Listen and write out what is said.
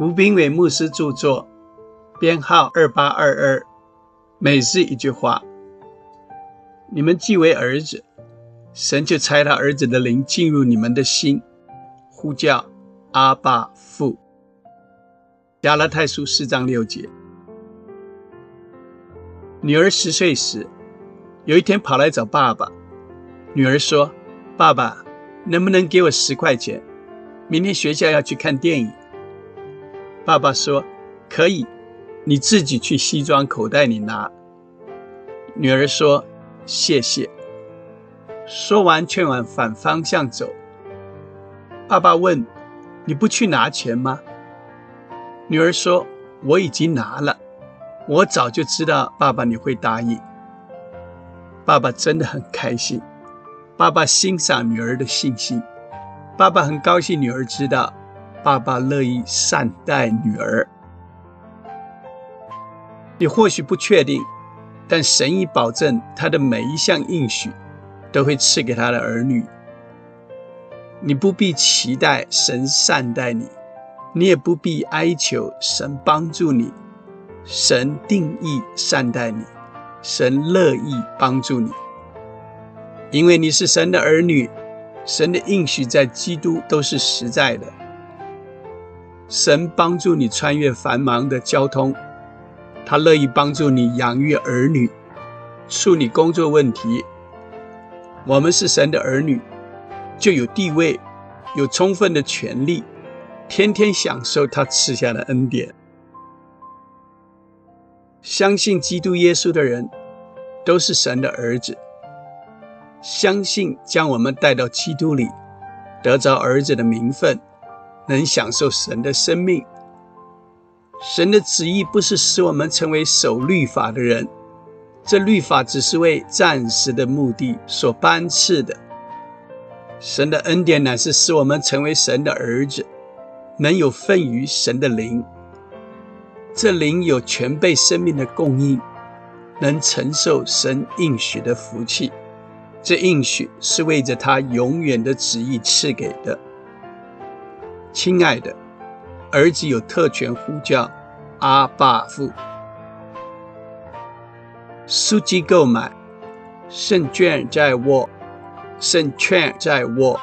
吴斌伟牧师著作，编号二八二二。每日一句话：你们既为儿子，神就差他儿子的灵进入你们的心，呼叫阿爸父。加拉太书四章六节。女儿十岁时，有一天跑来找爸爸。女儿说：“爸爸，能不能给我十块钱？明天学校要去看电影。”爸爸说：“可以，你自己去西装口袋里拿。”女儿说：“谢谢。”说完，却往反方向走。爸爸问：“你不去拿钱吗？”女儿说：“我已经拿了，我早就知道爸爸你会答应。”爸爸真的很开心，爸爸欣赏女儿的信心，爸爸很高兴女儿知道。爸爸乐意善待女儿。你或许不确定，但神已保证他的每一项应许都会赐给他的儿女。你不必期待神善待你，你也不必哀求神帮助你。神定义善待你，神乐意帮助你，因为你是神的儿女。神的应许在基督都是实在的。神帮助你穿越繁忙的交通，他乐意帮助你养育儿女，处理工作问题。我们是神的儿女，就有地位，有充分的权利，天天享受他赐下的恩典。相信基督耶稣的人，都是神的儿子。相信将我们带到基督里，得着儿子的名分。能享受神的生命，神的旨意不是使我们成为守律法的人，这律法只是为暂时的目的所颁赐的。神的恩典乃是使我们成为神的儿子，能有份于神的灵。这灵有全备生命的供应，能承受神应许的福气。这应许是为着他永远的旨意赐给的。亲爱的儿子有特权呼叫阿爸父。书籍购买，胜券在握，胜券在握。